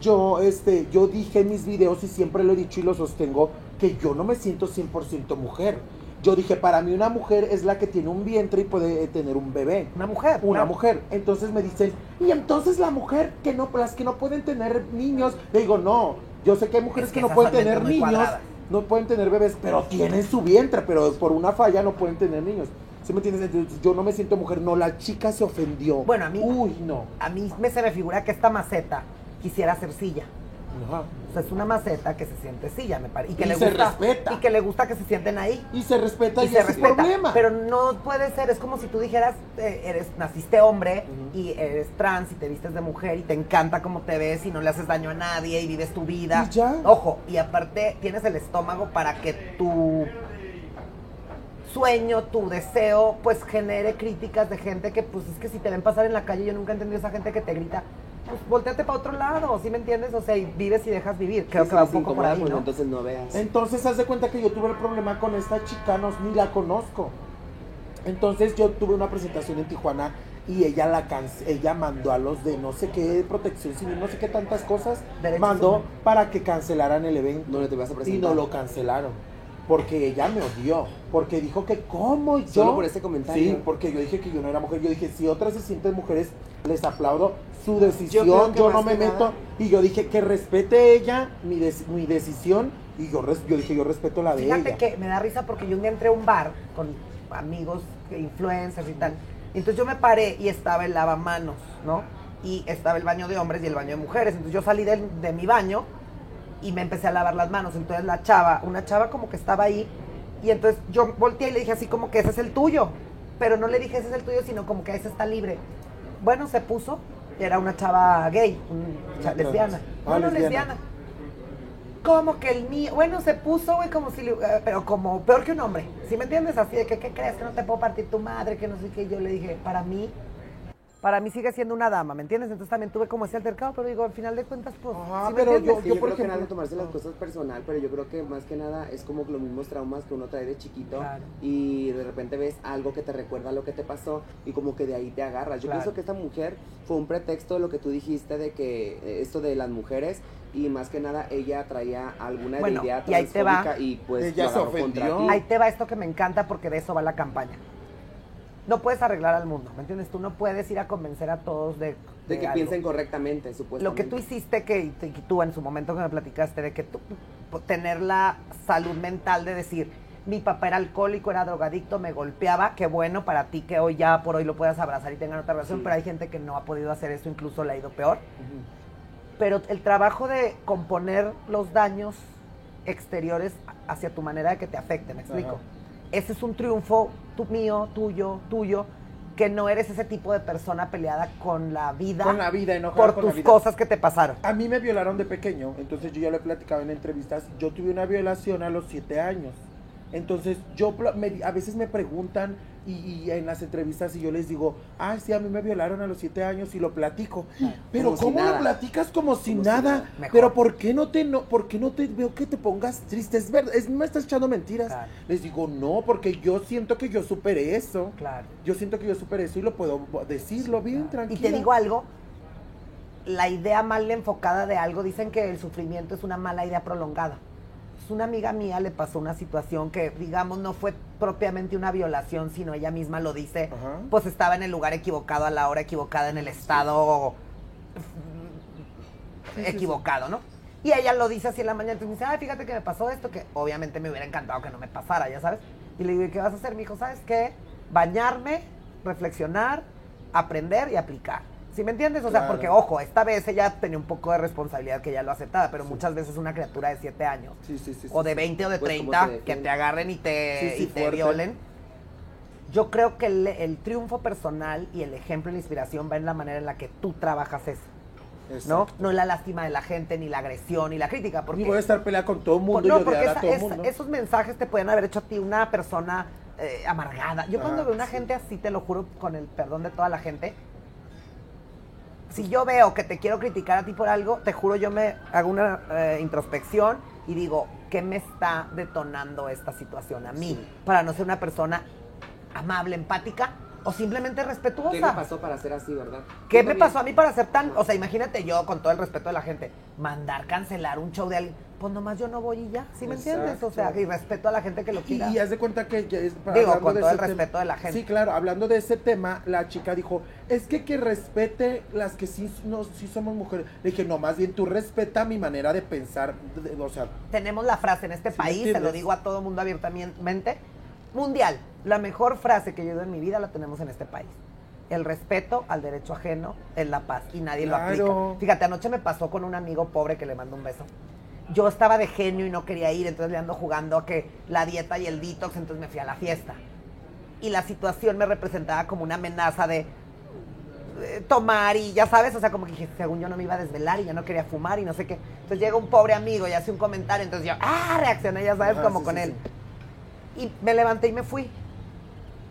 yo, este, yo dije en mis videos y siempre lo he dicho y lo sostengo, que yo no me siento 100% mujer. Yo dije, para mí una mujer es la que tiene un vientre y puede tener un bebé. Una mujer. Una claro. mujer. Entonces me dicen, y entonces la mujer que no, las que no pueden tener niños. Le digo, no, yo sé que hay mujeres Es que, que no pueden tener niños, no pueden tener bebés, pero tienen su vientre, pero por una falla no pueden tener niños. ¿Sí me entiendes? Entonces, yo no me siento mujer. No, la chica se ofendió. Bueno, a mí- Uy, no. A mí me se me figura que esta maceta quisiera ser silla. Ajá. O sea, es una maceta que se siente silla, me parece. Y que Y le se gusta. respeta. Y que le gusta que se sienten ahí. Y se respeta y, y se ese respeta. problema. Pero no puede ser, es como si tú dijeras, eh, eres, naciste hombre y eres trans y te vistes de mujer y te encanta cómo te ves y no le haces daño a nadie y vives tu vida. Y ya. Ojo, y aparte tienes el estómago para que tu sueño, tu deseo, pues genere críticas de gente que, pues es que si te ven pasar en la calle, yo nunca he entendido esa gente que te grita, pues volteate para otro lado, ¿sí me entiendes? O sea, y vives y dejas vivir. Creo Sí, que va sí, un poco por ahí, ¿no? Entonces no veas. Entonces, haz de cuenta que yo tuve el problema con esta chica, no, ni la conozco. Entonces, yo tuve una presentación en Tijuana y ella la cance- ella mandó a los de no sé qué protección civil, no sé qué tantas cosas, Derechos mandó humanos. para que cancelaran el evento. ¿Dónde te vas a y presentar? no lo cancelaron. Porque ella me odió. Porque dijo que, ¿cómo yo? Solo por ese comentario. Sí, porque yo dije que yo no era mujer. Yo dije, si otras se sienten mujeres, les aplaudo su decisión. Yo Yo, no me meto. nada- Y yo dije que respete ella mi, dec- mi decisión. Y yo, res- yo dije, yo respeto la de Fíjate ella. que me da risa porque yo un día entré a un bar con amigos, influencers y tal. Entonces yo me paré y estaba el lavamanos, ¿no? Y estaba el baño de hombres y el baño de mujeres. Entonces yo salí del- de, mi baño y me empecé a lavar las manos. Entonces la chava, una chava como que estaba ahí. Y entonces yo volteé y le dije así como que ese es el tuyo. Pero no le dije ese es el tuyo, sino como que ese está libre. Bueno, se puso. Era una chava gay, Ah, lesbiana. ah, No, no, lesbiana. lesbiana. Como que el mío, bueno, se puso, güey, como si, eh, pero como peor que un hombre. ¿Sí me entiendes? Así de que, ¿qué crees? Que no te puedo partir tu madre, que no sé qué. Yo le dije, para mí, para mí sigue siendo una dama, ¿me entiendes? Entonces también tuve como ese altercado, pero digo, al final de cuentas, pues, Ajá, ¿sí me pero yo- entiendes? Sí, yo, por creo que ejemplo- nada de tomarse las cosas personal, pero yo creo que más que nada es como los mismos traumas que uno trae de chiquito Claro. y de repente ves algo que te recuerda a lo que te pasó y como que de ahí te agarras. Yo Claro. pienso que esta mujer fue un pretexto de lo que tú dijiste de que eh, esto de las mujeres y más que nada ella traía alguna Bueno, idea y ahí te va. transfóbica y pues Ella se ofendió. ti. Ahí te va esto que me encanta porque de eso va la campaña. No puedes arreglar al mundo, ¿me entiendes? Tú no puedes ir a convencer a todos de, de que algo. piensen correctamente, supuestamente. Lo que tú hiciste, que que tú en su momento que me platicaste, de que tú tener la salud mental de decir, mi papá era alcohólico, era drogadicto, me golpeaba, qué bueno para ti que hoy ya por hoy lo puedas abrazar y tengan otra relación, Sí. pero hay gente que no ha podido hacer eso, incluso le ha ido peor. Pero el trabajo de componer los daños exteriores hacia tu manera de que te afecte, ¿me explico? Ese es un triunfo tu, mío, tuyo, tuyo, que no eres ese tipo de persona peleada con la vida, Con la vida, enojada por con la tus vida. cosas que te pasaron. A mí me violaron de pequeño, entonces yo ya lo he platicado en entrevistas. Yo tuve una violación a los siete años. Entonces yo me- a veces me preguntan y, y en las entrevistas y yo les digo, ah, sí, a mí me violaron a los siete años y lo platico. Pero si ¿cómo lo platicas como si Como si nada? Pero ¿por qué no te no, por qué no te veo que te pongas triste? Es verdad, es, me estás echando mentiras. Claro. Les digo, no, porque yo siento que yo superé eso. Claro. Yo siento que yo superé eso y lo puedo decirlo bien Y tranquilo. te digo algo, la idea mal enfocada de algo, dicen que el sufrimiento es una mala idea prolongada. Pues una amiga mía le pasó una situación que, digamos, no fue propiamente una violación, sino ella misma lo dice, Ajá. pues estaba en el lugar equivocado, a la hora equivocada, en el estado Sí, sí, equivocado, ¿no? Y ella lo dice así en la mañana, entonces me dice, ay, fíjate que me pasó esto, que obviamente me hubiera encantado que no me pasara, ya sabes. Y le digo, ¿y qué vas a hacer, mijo? ¿Sabes qué? Bañarme, reflexionar, aprender y aplicar. ¿Sí me entiendes? O sea, Claro. porque, ojo, esta vez ella tenía un poco de responsabilidad que ya lo aceptaba, pero muchas veces una criatura de 7 años, Sí, sí, o de sí. 20 o de Pues, ¿cómo 30, te que te agarren y te, y te violen. Yo creo que el, el triunfo personal y el ejemplo y la inspiración va en la manera en la que tú trabajas eso. ¿no? Exacto. No la lástima de la gente, ni la agresión, ni la crítica. Porque, Ni voy a estar peleando con todo el mundo no, y porque esa- a todo esa- mundo. esos mensajes te pueden haber hecho a ti una persona eh, amargada. Yo cuando veo una sí. gente así, te lo juro, con el perdón de toda la gente, si yo veo que te quiero criticar a ti por algo, te juro, yo me hago una eh, introspección y digo, ¿qué me está detonando esta situación a mí? Sí. Para no ser una persona amable, empática o simplemente respetuosa. ¿Qué me pasó para ser así, verdad? ¿Qué Yo me pasó a mí para ser tan.? O sea, imagínate yo, con todo el respeto de la gente, mandar cancelar un show de alguien. Pues nomás yo no voy y ya, ¿sí me entiendes? O sea, y respeto a la gente que lo quiera. y haz de cuenta que ya es- Digo, con de todo el tema- respeto de la gente. Sí, claro, hablando de ese tema, la chica dijo, es que que respete las que sí, no, sí somos mujeres. Le dije, no, más bien tú respeta mi manera de pensar, de- o sea, Tenemos la frase en este ¿Sí me país, se lo digo a todo mundo abiertamente, mundial. La mejor frase que yo he oído en mi vida la tenemos en este país. El respeto al derecho ajeno es la paz y nadie lo aplica. Fíjate, anoche me pasó con un amigo pobre que le mando un beso. Yo estaba de genio y no quería ir, entonces le ando jugando a que la dieta y el detox, entonces me fui a la fiesta. Y la situación me representaba como una amenaza de eh, tomar y ya sabes, o sea, como que dije, según yo no me iba a desvelar y yo no quería fumar y no sé qué. Entonces llega un pobre amigo y hace un comentario, entonces yo, ah, reaccioné, ya sabes, Ajá, como sí, con sí, él. sí. Y me levanté y me fui.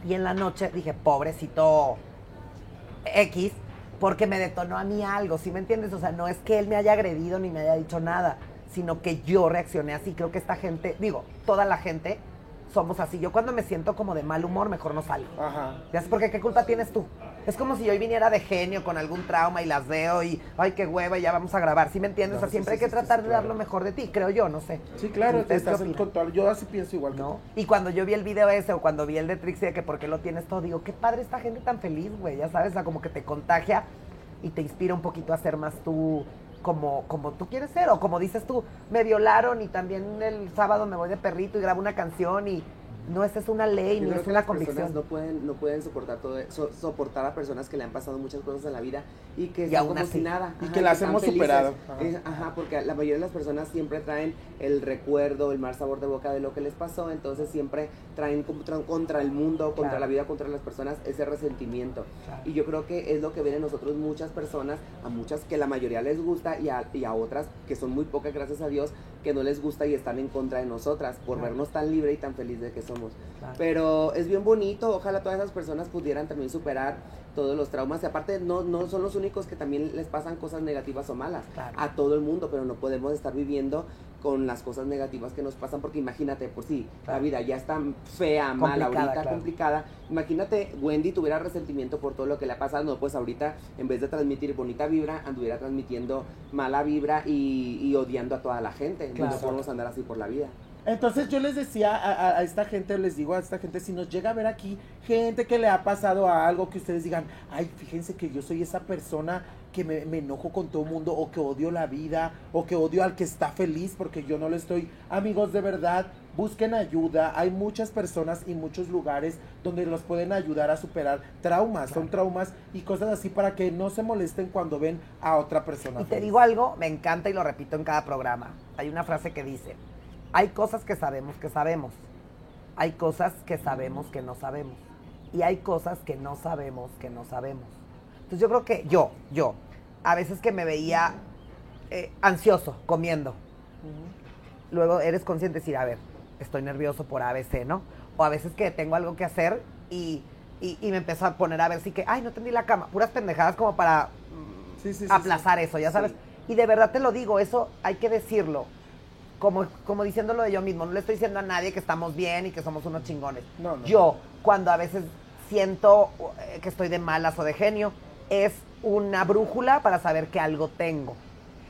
Y en la noche dije, pobrecito X, porque me detonó a mí algo, ¿sí me entiendes? O sea, no es que él me haya agredido ni me haya dicho nada, sino que yo reaccioné así. Creo que esta gente, digo, toda la gente somos así. Yo cuando me siento como de mal humor, mejor no salgo. ajá. Ya sé, porque qué culpa tienes tú. Es como si yo hoy viniera de genio con algún trauma y las veo y, ay, qué hueva, ya vamos a grabar. ¿Sí me entiendes? No, o sea, siempre sí, hay que sí, tratar sí, de dar lo mejor de ti, creo yo, no sé. Sí, claro, ¿Ustedes te qué estás en control. Yo así pienso igual que ¿no? tú. Y cuando yo vi el video ese o cuando vi el de Trixie de que por qué lo tienes todo, digo, qué padre esta gente tan feliz, güey, ya sabes, o sea, como que te contagia y te inspira un poquito a ser más tú como, como tú quieres ser, o como dices tú, me violaron y también el sábado me voy de perrito y grabo una canción y no, esa es una ley, Yo ni creo es que una las personas convicción. no pueden, no pueden soportar todo, so- soportar a personas que le han pasado muchas cosas en la vida y que Y aún como así. si nada. Y que las hemos felices. superado. Ajá. Ajá. porque la mayoría de las personas siempre traen el recuerdo, el mal sabor de boca de lo que les pasó, entonces siempre traen contra, contra el mundo, contra Claro. la vida, contra las personas ese resentimiento. Claro. Y yo creo que es lo que ven en nosotros muchas personas, a muchas que la mayoría les gusta y a, y a otras que son muy pocas, gracias a Dios, que no les gusta y están en contra de nosotras por Claro. vernos tan libre y tan feliz de que somos. Claro. Pero es bien bonito, ojalá todas esas personas pudieran también superar todos los traumas. Y aparte, no, no son los únicos que también les pasan cosas negativas o malas. Claro. A todo el mundo, pero no podemos estar viviendo con las cosas negativas que nos pasan, porque imagínate, por si Claro. la vida ya está fea, mala, Complicada, ahorita claro. complicada. Imagínate, Wendy tuviera resentimiento por todo lo que le ha pasado, no, pues ahorita, en vez de transmitir bonita vibra, anduviera transmitiendo mala vibra y, y odiando a toda la gente. No podemos andar así por la vida. Entonces yo les decía a, a- a esta gente, les digo a esta gente, si nos llega a ver aquí gente que le ha pasado a algo que ustedes digan, ay, fíjense que yo soy esa persona que me, me enojo con todo el mundo o que odio la vida o que odio al que está feliz porque yo no lo estoy. Amigos, de verdad, busquen ayuda. Hay muchas personas y muchos lugares donde los pueden ayudar a superar traumas. Son traumas y cosas así para que no se molesten cuando ven a otra persona. Y te digo algo, me encanta y lo repito en cada programa. Hay una frase que dice, hay cosas que sabemos que sabemos, hay cosas que sabemos que no sabemos y hay cosas que no sabemos que no sabemos. Entonces yo creo que yo, yo, a veces que me veía eh, ansioso comiendo, luego eres consciente de decir, a ver, estoy nervioso por ABC, ¿no? O a veces que tengo algo que hacer y, y, y me empezó a poner a ver si que, ay, no tendí la cama, puras pendejadas como para mm, Sí, sí, sí, aplazar eso, ya sabes. Y de verdad te lo digo, eso hay que decirlo. Como, como diciéndolo de yo mismo, no le estoy diciendo a nadie que estamos bien y que somos unos chingones. No, no. Yo, cuando a veces siento eh, que estoy de malas o de genio, es una brújula para saber que algo tengo.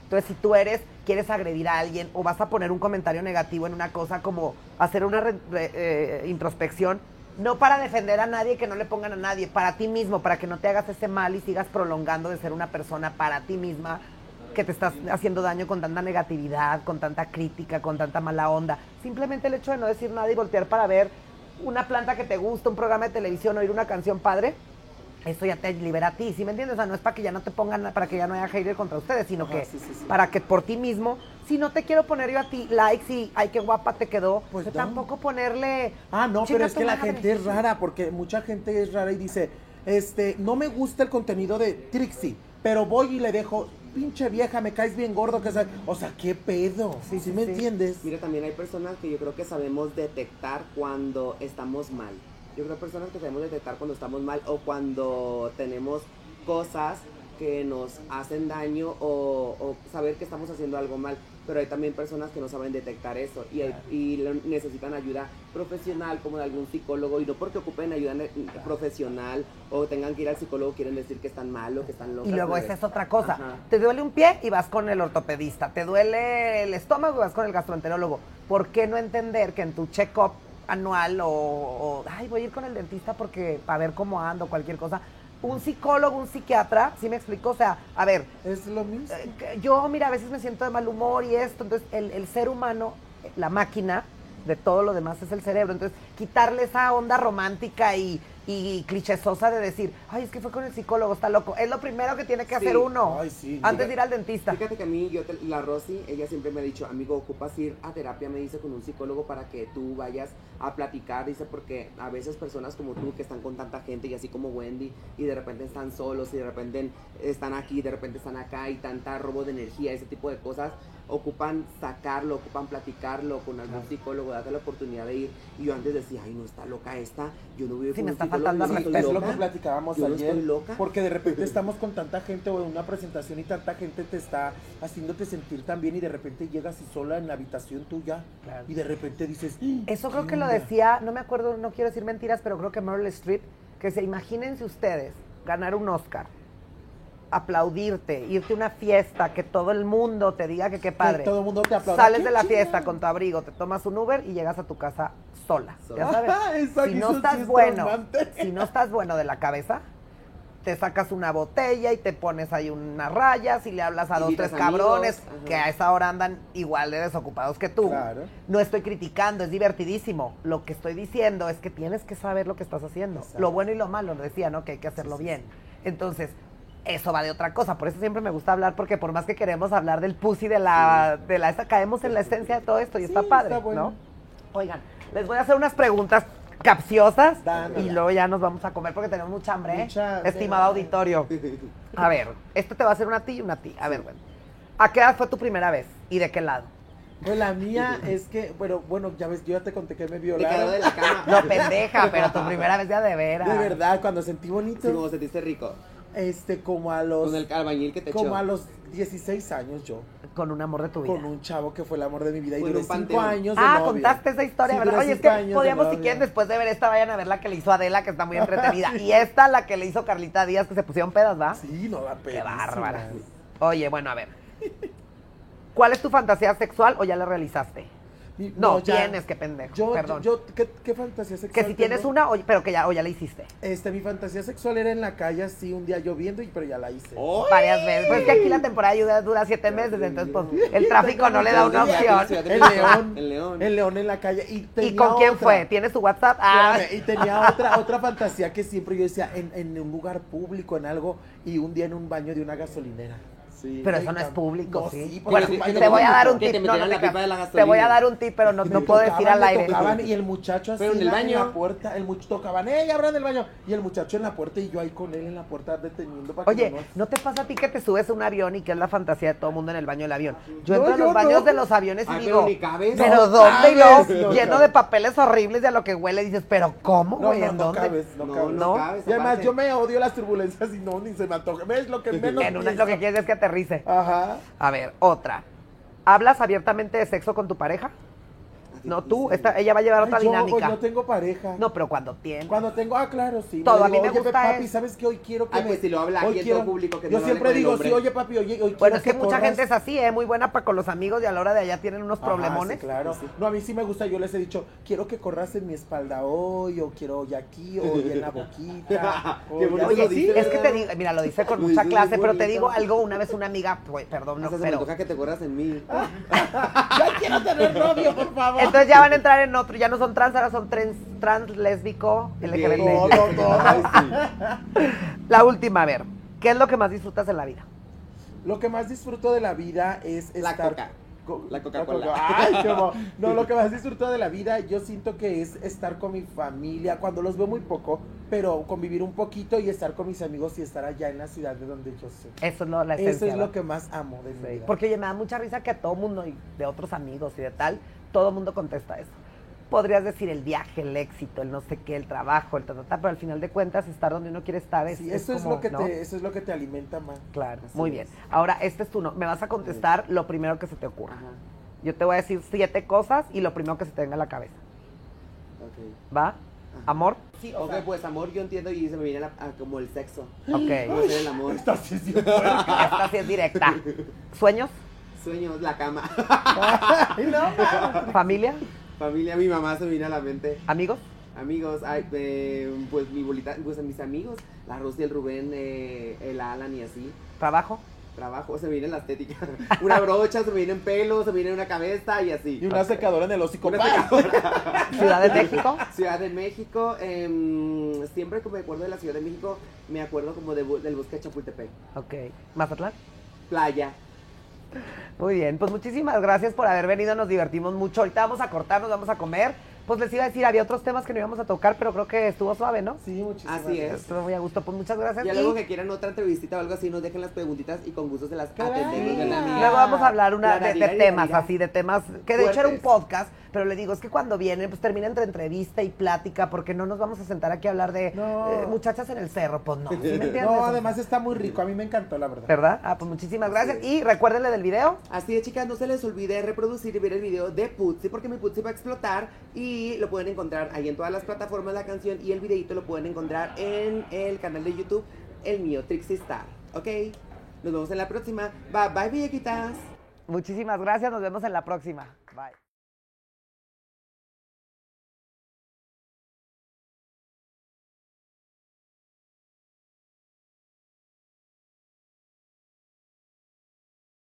Entonces, si tú eres, quieres agredir a alguien o vas a poner un comentario negativo en una cosa como hacer una re- re- eh, introspección, no para defender a nadie, que no le pongan a nadie, para ti mismo, para que no te hagas ese mal y sigas prolongando de ser una persona para ti misma que te estás haciendo daño con tanta negatividad, con tanta crítica, con tanta mala onda. Simplemente el hecho de no decir nada y voltear para ver una planta que te gusta, un programa de televisión, oír una canción padre, eso ya te libera a ti, ¿sí me entiendes? O sea, no es para que ya no te pongan, para que ya no haya hater contra ustedes, sino Ajá, que sí, sí, sí. para que por ti mismo, si no te quiero poner yo a ti likes y ay, qué guapa te quedó, Pues pues no. tampoco ponerle... Ah, no, "Chinga pero es que la madre". gente es rara, porque mucha gente es rara y dice, este, no me gusta el contenido de Trixie, pero voy y le dejo, pinche vieja, me caes bien gordo, que sea, o sea, qué pedo, Sí, ¿sí, sí, me entiendes? Mira, también hay personas que yo creo que sabemos detectar cuando estamos mal. Yo creo que hay personas que sabemos detectar cuando estamos mal o cuando tenemos cosas que nos hacen daño o, o saber que estamos haciendo algo mal. Pero hay también personas que no saben detectar eso y, necesitan ayuda profesional como de algún psicólogo y no porque ocupen ayuda profesional o tengan que ir al psicólogo quieren decir que están mal o que están locos. Y luego esa es otra cosa. Ajá. Te duele un pie y vas con el ortopedista. Te duele el estómago y vas con el gastroenterólogo. ¿Por qué no entender que en tu check-up anual o, o, ay, voy a ir con el dentista porque para ver cómo ando, cualquier cosa, un psicólogo, un psiquiatra, ¿sí me explico? O sea, a ver, Es lo mismo. eh, yo, mira, a veces me siento de mal humor y esto. Entonces, el, el ser humano, la máquina de todo lo demás es el cerebro. Entonces, quitarle esa onda romántica y, y clichesosa de decir, ay, es que fue con el psicólogo, está loco. Es lo primero que tiene que Sí. hacer uno Ay, sí. antes de ir al dentista. Fíjate que a mí, yo te- la Rosy, ella siempre me ha dicho, amigo, ocupas ir a terapia, me dice, con un psicólogo para que tú vayas a platicar, dice, porque a veces personas como tú que están con tanta gente y así como Wendy, y de repente están solos y de repente están aquí, de repente están acá y tanta robo de energía, ese tipo de cosas, ocupan sacarlo, ocupan platicarlo con algún psicólogo, date la oportunidad de ir. Y yo antes decía, ay, no está loca esta, yo no voy a ir Sí, con un psicólogo, faltando al es lo loca". que platicábamos Yo ayer. estoy loca. Porque de repente estamos con tanta gente o en una presentación y tanta gente te está haciéndote sentir tan bien y de repente llegas y sola en la habitación tuya Claro. y de repente dices, Eso creo ¿qué que lo decía, no me acuerdo, no quiero decir mentiras, pero creo que Meryl Streep, que se imagínense ustedes ganar un Oscar, aplaudirte, irte a una fiesta, que todo el mundo te diga que qué padre. todo el mundo te aplauda. Sales ¡Qué de la fiesta con tu abrigo, te tomas un Uber y llegas a tu casa sola. Ya sabes. <laughs> Exacto, si no estás es bueno, <laughs> si no estás bueno de la cabeza, te sacas una botella y te pones ahí unas rayas y le hablas a dos, Invitas tres amigos, cabrones ajá. que a esa hora andan igual de desocupados que tú. Claro. No estoy criticando, es divertidísimo. Lo que estoy diciendo es que tienes que saber lo que estás haciendo. Exacto. Lo bueno y lo malo, decía, ¿no? Que hay que hacerlo bien. Entonces, eso va de otra cosa. Por eso siempre me gusta hablar, porque por más que queremos hablar del pussy de la, de la esa, caemos en la esencia de todo esto y Sí, está padre, está bueno. ¿no? Oigan, les voy a hacer unas preguntas capciosas y luego ya nos vamos a comer porque tenemos mucha hambre, ¿eh? Mucha- estimado auditorio. <laughs> A ver, esto te va a hacer una a ti y una a ti. A ver, bueno. ¿A qué edad fue tu primera vez? ¿Y de qué lado? Pues la mía <laughs> es que, bueno, bueno, ya ves, yo ya te conté que me Te quedó violaron. de la cama. No, pendeja, pero tu primera vez ya de veras. De verdad, cuando sentí Sí, bonito, como sentiste rico. Este, como a los, Con el albañil que te echó. como a los 16 años yo, Con un amor de tu vida. con un chavo que fue el amor de mi vida y Fue en duré un 5 panteón. años de Ah, contaste esa historia, Sí, ¿verdad? Oye, es que podíamos, si quieren, después de ver esta, vayan a ver la que le hizo Adela, que está muy <laughs> entretenida. y esta, la que le hizo Carlita Díaz, que se pusieron pedas, ¿va? Sí, no da pena. Qué bárbara. Oye, bueno, a ver. ¿Cuál es tu fantasía sexual o ya la realizaste? No, tienes, qué pendejo. Yo, Perdón. yo, ¿qué, qué fantasía sexual que si tienes tengo? una, o- pero que ya, o ya la hiciste. Este, mi fantasía sexual era en la calle así, un día lloviendo, y, pero ya la hice. Varias veces. Pues que aquí la temporada de lluvia dura siete meses, entonces pues <laughs> el tráfico no le da una opción. El león. El león. El león en la calle. ¿Y, ¿Y tenía con quién otra. fue? ¿Tienes su WhatsApp? Ah, y tenía otra, otra fantasía que siempre yo decía en, en un lugar público, en algo, y un día en un baño de una gasolinera. Sí. pero eso no es público, no, sí. bueno, te voy a dar un te tip. No, no metieran te la creas. pipa de la Te gasolina. voy a dar un tip, pero no, no puedo tocaban, decir al aire. tocaban, y el muchacho así Pero en el la- baño. la puerta, el muchacho tocaban, ¡ey, abran el baño! Y el muchacho en la puerta y yo ahí con él en la puerta deteniendo para que Oye, no ¿no te pasa a ti que te subes a un avión y que es la fantasía de todo el mundo en el baño del avión? Yo No, entro a yo los baños no. de los aviones y Ay, digo, pero ni cabes. ¿pero No dónde? Y lleno de papeles horribles y a lo que huele dices, ¿pero cómo, güey? no, ¿En no dónde? no, No, cabes. no, ¿No? cabes. Y además yo me odio las turbulencias y no, ni se me antoja. Es lo que menos lo que quieres es que aterrice. Ajá. A ver, otra. ¿Hablas abiertamente de sexo con tu pareja? No, tú, esta, ella va a llevar Ay, otra yo, dinámica. yo tengo pareja. No, pero cuando tienes. Cuando tengo, ah, claro, sí. Todo, Le a mí me oye, gusta papi, es- ¿sabes qué? Hoy quiero que Ay, me... pues si lo habla hoy aquí en todo público, que Yo no siempre digo, sí, oye, papi, oye, hoy Bueno, quiero es que mucha corras. gente es así, ¿eh? Muy buena para con los amigos y a la hora de allá tienen unos Ajá, problemones. sí, claro. No, a mí sí me gusta, yo les he dicho, quiero que corras en mi espalda hoy, o quiero hoy aquí, o hoy en la boquita. <laughs> o ya- Oye, sí, es que te digo, mira, lo dice con mucha clase, pero te digo algo, una vez una amiga, pues, perdón, no, pero... que te corras en mí. <laughs> Ya quiero tener novio, por favor. Entonces ya van a entrar en otro, ya no son trans, ahora son trans, trans lésbico, LGBT. No, no, no. Ay, sí. La última, a ver, ¿qué es lo que más disfrutas en la vida? Lo que más disfruto de la vida es La estar... coca. co- La Coca-Cola. Bo- <laughs> No, lo que más disfruto de la vida, yo siento que es estar con mi familia, cuando los veo muy poco, pero convivir un poquito y estar con mis amigos y estar allá en la ciudad de donde yo soy. Eso es lo, la esencia. Eso es ¿verdad? lo que más amo de mi Sí, vida. Porque oye, me da mucha risa que a todo mundo, y de otros amigos y de tal, todo mundo contesta eso. Podrías decir el viaje, el éxito, el no sé qué, el trabajo, el ta, ta, ta, pero al final de cuentas estar donde uno quiere estar es, Sí, es eso es como, lo que ¿no? te, eso es lo que te alimenta más. Claro, Así muy es. bien. Ahora, este es tu no. Me vas a contestar lo primero que se te ocurra. Ajá. Yo te voy a decir siete cosas y lo primero que se te venga a la cabeza. Ok. ¿Va? ¿Amor? Sí, ok, pues amor yo entiendo y se me viene la- a- como el sexo. Ok. ¿Cómo ser el amor? <laughs> Esta sí es bien Esta sí es directa. <laughs> ¿Sueños? Sueños, la cama. <laughs> No. <laughs> ¿Familia? Familia, mi mamá se me viene a la mente. ¿Amigos? Amigos, ay, eh, pues mi bolita, pues mis amigos, la Rosy, el Rubén, eh, el Alan y así. ¿Trabajo? Trabajo, se me viene la estética. <laughs> Una brocha, se me viene en pelo, se me viene en una cabeza y así. Y una secadora en el hocico. Una ¡Pah! secadora. ¿Ciudad de México? Ciudad de México, em, siempre que me acuerdo de la Ciudad de México, me acuerdo como de del bosque de Chapultepec. Ok. ¿Mazatlán? Playa. Muy bien, pues muchísimas gracias por haber venido, nos divertimos mucho. Ahorita vamos a cortar, nos vamos a comer. Pues les iba a decir, había otros temas que no íbamos a tocar, pero creo que estuvo suave, ¿no? Sí, muchísimas Así es. Estuvo muy a gusto, pues muchas gracias. Ya y luego que quieran otra entrevistita o algo así, nos dejen las preguntitas y con gusto se las atendemos. luego vamos a hablar una La de, temas, así, de temas, que de hecho era un podcast, pero le digo, es que cuando vienen, pues termina entre entrevista y plática, porque no nos vamos a sentar aquí a hablar de No. eh, muchachas en el cerro, pues no, ¿sí me <laughs> entiendes? No, además está muy rico. A mí me encantó, la verdad. ¿Verdad? Ah, pues muchísimas gracias. Y recuérdenle del video. Así es, chicas, no se les olvide reproducir y ver el video de Putzi, porque mi Putzi va a explotar y lo pueden encontrar ahí en todas las plataformas la canción y el videito lo pueden encontrar en el canal de YouTube, el mío, Trixie Star. ¿Ok? Nos vemos en la próxima. Bye, bye, Villaquitas. Muchísimas gracias, nos vemos en la próxima.